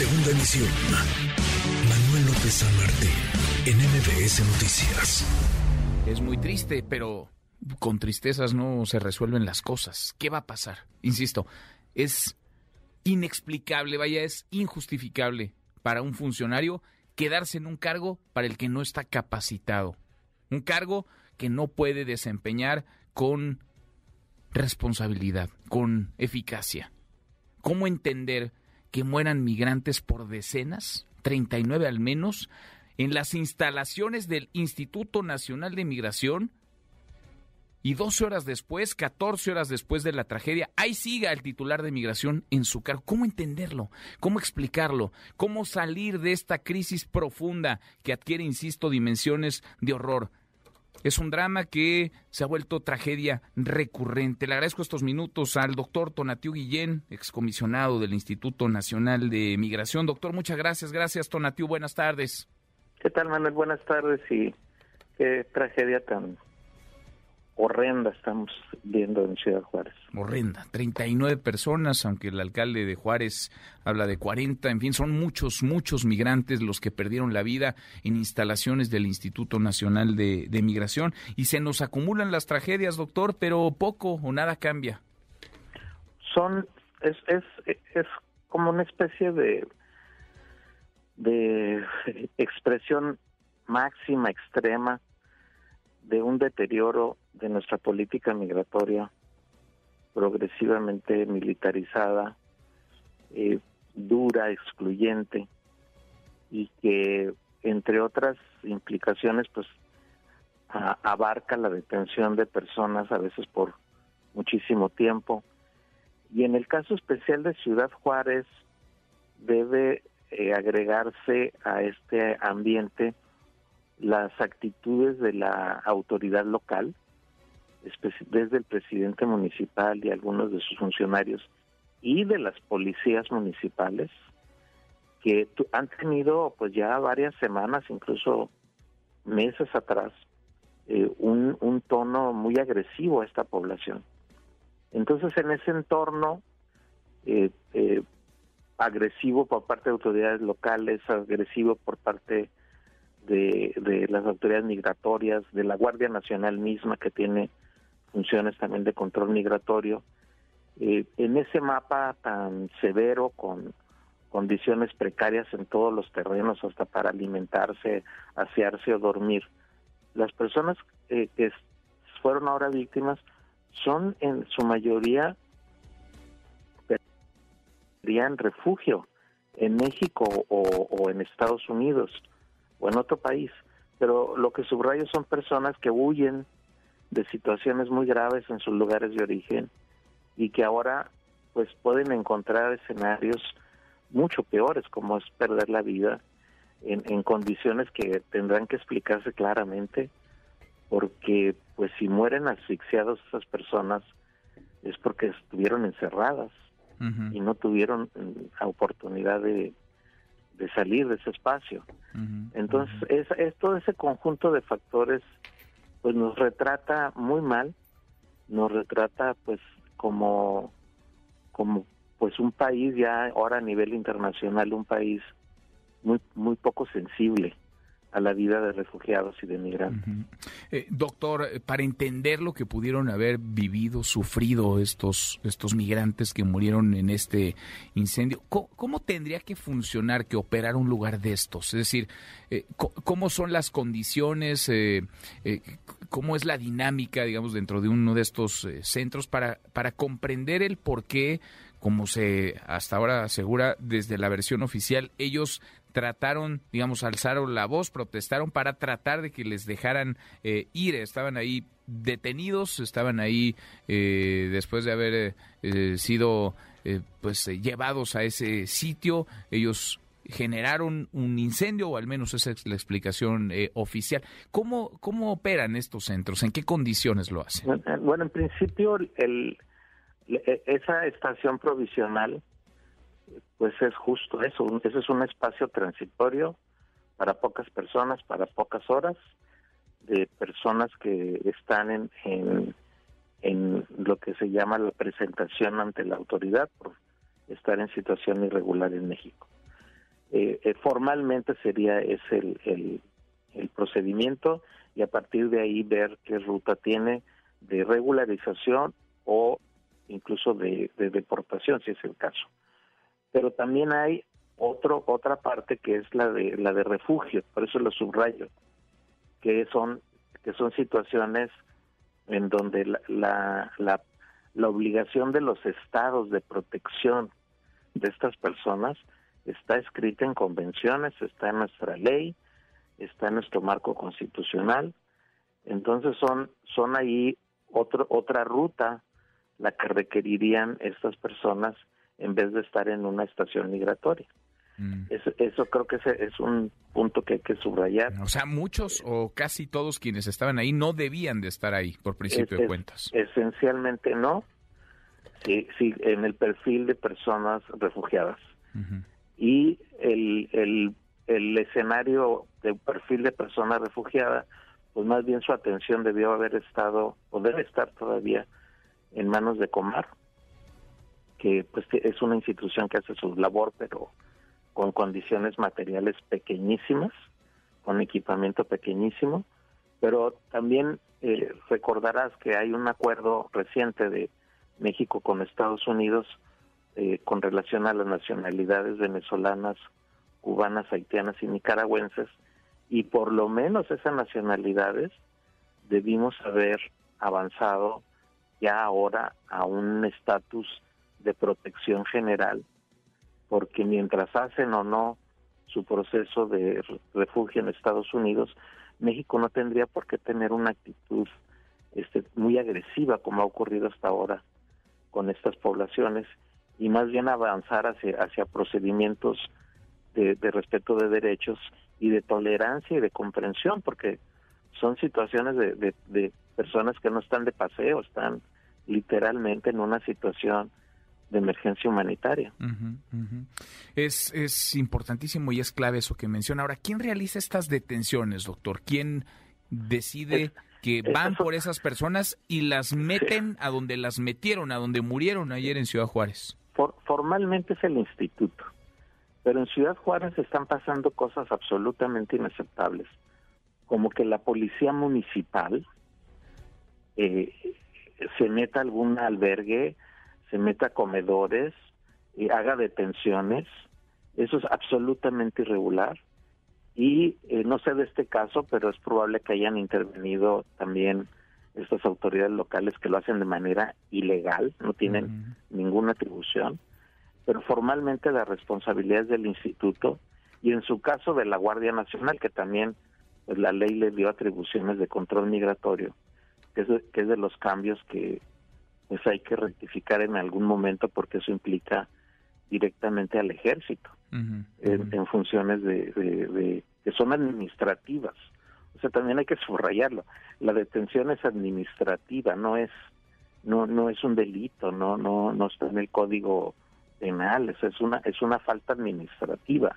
Segunda emisión. Manuel López San Martín, en MBS Noticias. Es muy triste, pero con tristezas no se resuelven las cosas. ¿Qué va a pasar? Insisto, es inexplicable, vaya, es injustificable para un funcionario quedarse en un cargo para el que no está capacitado. Un cargo que no puede desempeñar con responsabilidad, con eficacia. ¿Cómo entender que mueran migrantes por decenas, 39 al menos, en las instalaciones del Instituto Nacional de Migración? Y 12 horas después, 14 horas después de la tragedia, ahí siga el titular de migración en su cargo. ¿Cómo entenderlo? ¿Cómo explicarlo? ¿Cómo salir de esta crisis profunda que adquiere, insisto, dimensiones de horror? Es un drama que se ha vuelto tragedia recurrente. Le agradezco estos minutos al doctor Tonatiu Guillén, excomisionado del Instituto Nacional de Migración. Doctor, muchas gracias. Gracias, Tonatiu. Buenas tardes. ¿Qué tal, Manuel? Buenas tardes y qué tragedia tan horrenda estamos viendo en Ciudad Juárez. Horrenda, 39 personas, aunque el alcalde de Juárez habla de 40, en fin, son muchos, muchos migrantes los que perdieron la vida en instalaciones del Instituto Nacional de, Migración y se nos acumulan las tragedias, doctor, pero poco o nada cambia. Son, es, es, es como una especie de, de expresión máxima, extrema, de un deterioro de nuestra política migratoria progresivamente militarizada, eh, dura, excluyente y que entre otras implicaciones pues abarca la detención de personas a veces por muchísimo tiempo. Y en el caso especial de Ciudad Juárez debe eh, agregarse a este ambiente las actitudes de la autoridad local, desde el presidente municipal y algunos de sus funcionarios y de las policías municipales, que han tenido pues ya varias semanas, incluso meses atrás, eh, un, tono muy agresivo a esta población. Entonces, en ese entorno eh, eh, agresivo por parte de autoridades locales, agresivo por parte de, las autoridades migratorias, de la Guardia Nacional misma que tiene funciones también de control migratorio. Eh, en ese mapa tan severo, con condiciones precarias en todos los terrenos, hasta para alimentarse, asearse o dormir, las personas eh, que fueron ahora víctimas son en su mayoría en refugio en México o en Estados Unidos o en otro país, pero lo que subrayo son personas que huyen de situaciones muy graves en sus lugares de origen y que ahora pues pueden encontrar escenarios mucho peores como es perder la vida en, en condiciones que tendrán que explicarse claramente porque pues si mueren asfixiados esas personas es porque estuvieron encerradas y no tuvieron mm, oportunidad de, de salir de ese espacio. Entonces, es, todo ese conjunto de factores, pues nos retrata muy mal, nos retrata pues como, como pues un país ya ahora a nivel internacional, un país muy, muy poco sensible a la vida de refugiados y de migrantes. Eh, doctor, eh, para entender lo que pudieron haber vivido, sufrido estos, estos migrantes que murieron en este incendio, ¿cómo, tendría que funcionar, que operar un lugar de estos? Es decir, eh, ¿cómo son las condiciones, cómo es la dinámica, digamos, dentro de uno de estos centros para, para comprender el por qué como se hasta ahora asegura desde la versión oficial, ellos trataron, digamos, alzaron la voz, protestaron para tratar de que les dejaran eh, ir. Estaban ahí detenidos, estaban ahí eh, después de haber eh, sido pues llevados a ese sitio. Ellos generaron un incendio, o al menos esa es la explicación oficial. ¿Cómo, ¿Cómo operan estos centros? ¿En qué condiciones lo hacen? Bueno, en principio, el, esa estación provisional pues es justo eso, ese es un espacio transitorio para pocas personas, para pocas horas, de personas que están en, en, en lo que se llama la presentación ante la autoridad por estar en situación irregular en México. eh, eh, formalmente sería es el, el, el procedimiento y a partir de ahí ver qué ruta tiene de regularización o incluso de, deportación, si es el caso. Pero también hay otro, otra parte que es la de la de refugio, por eso lo subrayo, que son que son situaciones en donde la, la, la, la obligación de los estados de protección de estas personas está escrita en convenciones, está en nuestra ley, está en nuestro marco constitucional. Entonces son, son ahí otro, otra ruta la que requerirían estas personas en vez de estar en una estación migratoria. Mm. Eso, creo que es, un punto que hay que subrayar. O sea, muchos o casi todos quienes estaban ahí no debían de estar ahí, por principio de cuentas. Esencialmente no, sí, sí, en el perfil de personas refugiadas. Y el, el, el escenario de perfil de persona refugiada, pues más bien su atención debió haber estado, o debe estar todavía, en manos de Comar, que pues es una institución que hace su labor, pero con condiciones materiales pequeñísimas, con equipamiento pequeñísimo, pero también eh, recordarás que hay un acuerdo reciente de México con Estados Unidos eh, con relación a las nacionalidades venezolanas, cubanas, haitianas y nicaragüenses, y por lo menos esas nacionalidades debimos haber avanzado ya ahora a un estatus de protección general, porque mientras hacen o no su proceso de refugio en Estados Unidos, México no tendría por qué tener una actitud este, muy agresiva como ha ocurrido hasta ahora con estas poblaciones y más bien avanzar hacia, hacia procedimientos de, respeto de derechos y de tolerancia y de comprensión, porque son situaciones de, de, personas que no están de paseo, están literalmente en una situación de emergencia humanitaria. Es, es importantísimo y es clave eso que menciona. Ahora, ¿quién realiza estas detenciones, doctor? ¿Quién decide que van por esas personas y las meten a donde las metieron, a donde murieron ayer en Ciudad Juárez? formalmente es el instituto, pero en Ciudad Juárez están pasando cosas absolutamente inaceptables, como que la policía municipal eh, se meta a algún albergue, se meta a comedores y haga detenciones. Eso es absolutamente irregular. Y eh, no sé de este caso, pero es probable que hayan intervenido también estas autoridades locales que lo hacen de manera ilegal, no tienen ninguna atribución, pero formalmente la responsabilidad es del instituto y en su caso de la Guardia Nacional, que también pues, la ley le dio atribuciones de control migratorio, que es, de, que es de los cambios que pues hay que rectificar en algún momento porque eso implica directamente al ejército en, funciones de, que son administrativas. O sea, también hay que subrayarlo. La detención es administrativa, no es no no es un delito, no no no está en el código penal, es una es una falta administrativa.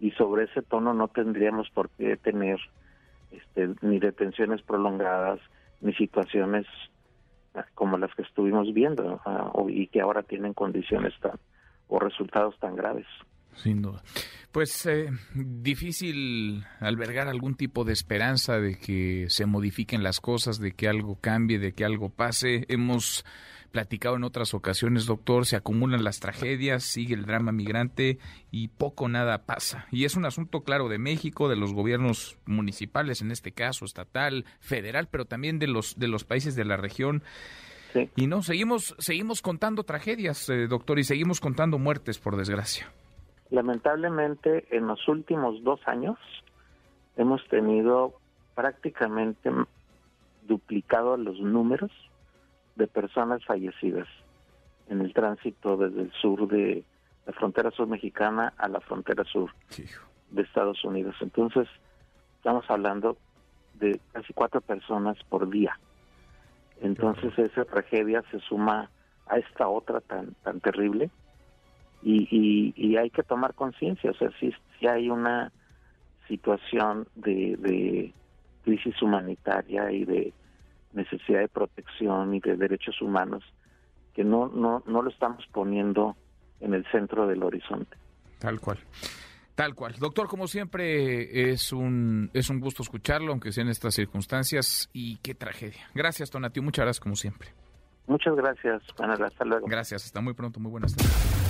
Y sobre ese tono no tendríamos por qué tener este, ni detenciones prolongadas ni situaciones como las que estuvimos viendo ah, y que ahora tienen condiciones tan o resultados tan graves. Sin duda. Pues eh, difícil albergar algún tipo de esperanza de que se modifiquen las cosas, de que algo cambie, de que algo pase. Hemos platicado en otras ocasiones, doctor, se acumulan las tragedias, sigue el drama migrante y poco nada pasa. Y es un asunto claro de México, de los gobiernos municipales, en este caso estatal, federal, pero también de los de los países de la región. Y no, seguimos seguimos contando tragedias, eh, doctor, y seguimos contando muertes, por desgracia. Lamentablemente, en los últimos dos años hemos tenido prácticamente duplicado los números de personas fallecidas en el tránsito desde el sur de la frontera sur mexicana a la frontera sur de Estados Unidos. Entonces, estamos hablando de casi cuatro personas por día. Entonces, esa tragedia se suma a esta otra tan, tan terrible y, y, hay que tomar conciencia, o sea, si, hay una situación de, de crisis humanitaria y de necesidad de protección y de derechos humanos que no, no, no lo estamos poniendo en el centro del horizonte. Tal cual. Tal cual. Doctor, como siempre, es un, es un gusto escucharlo, aunque sea en estas circunstancias, y qué tragedia. Gracias, Tonatio. Muchas gracias, como siempre. Muchas gracias, Manuel. Hasta luego. Gracias. Hasta muy pronto. Muy buenas tardes.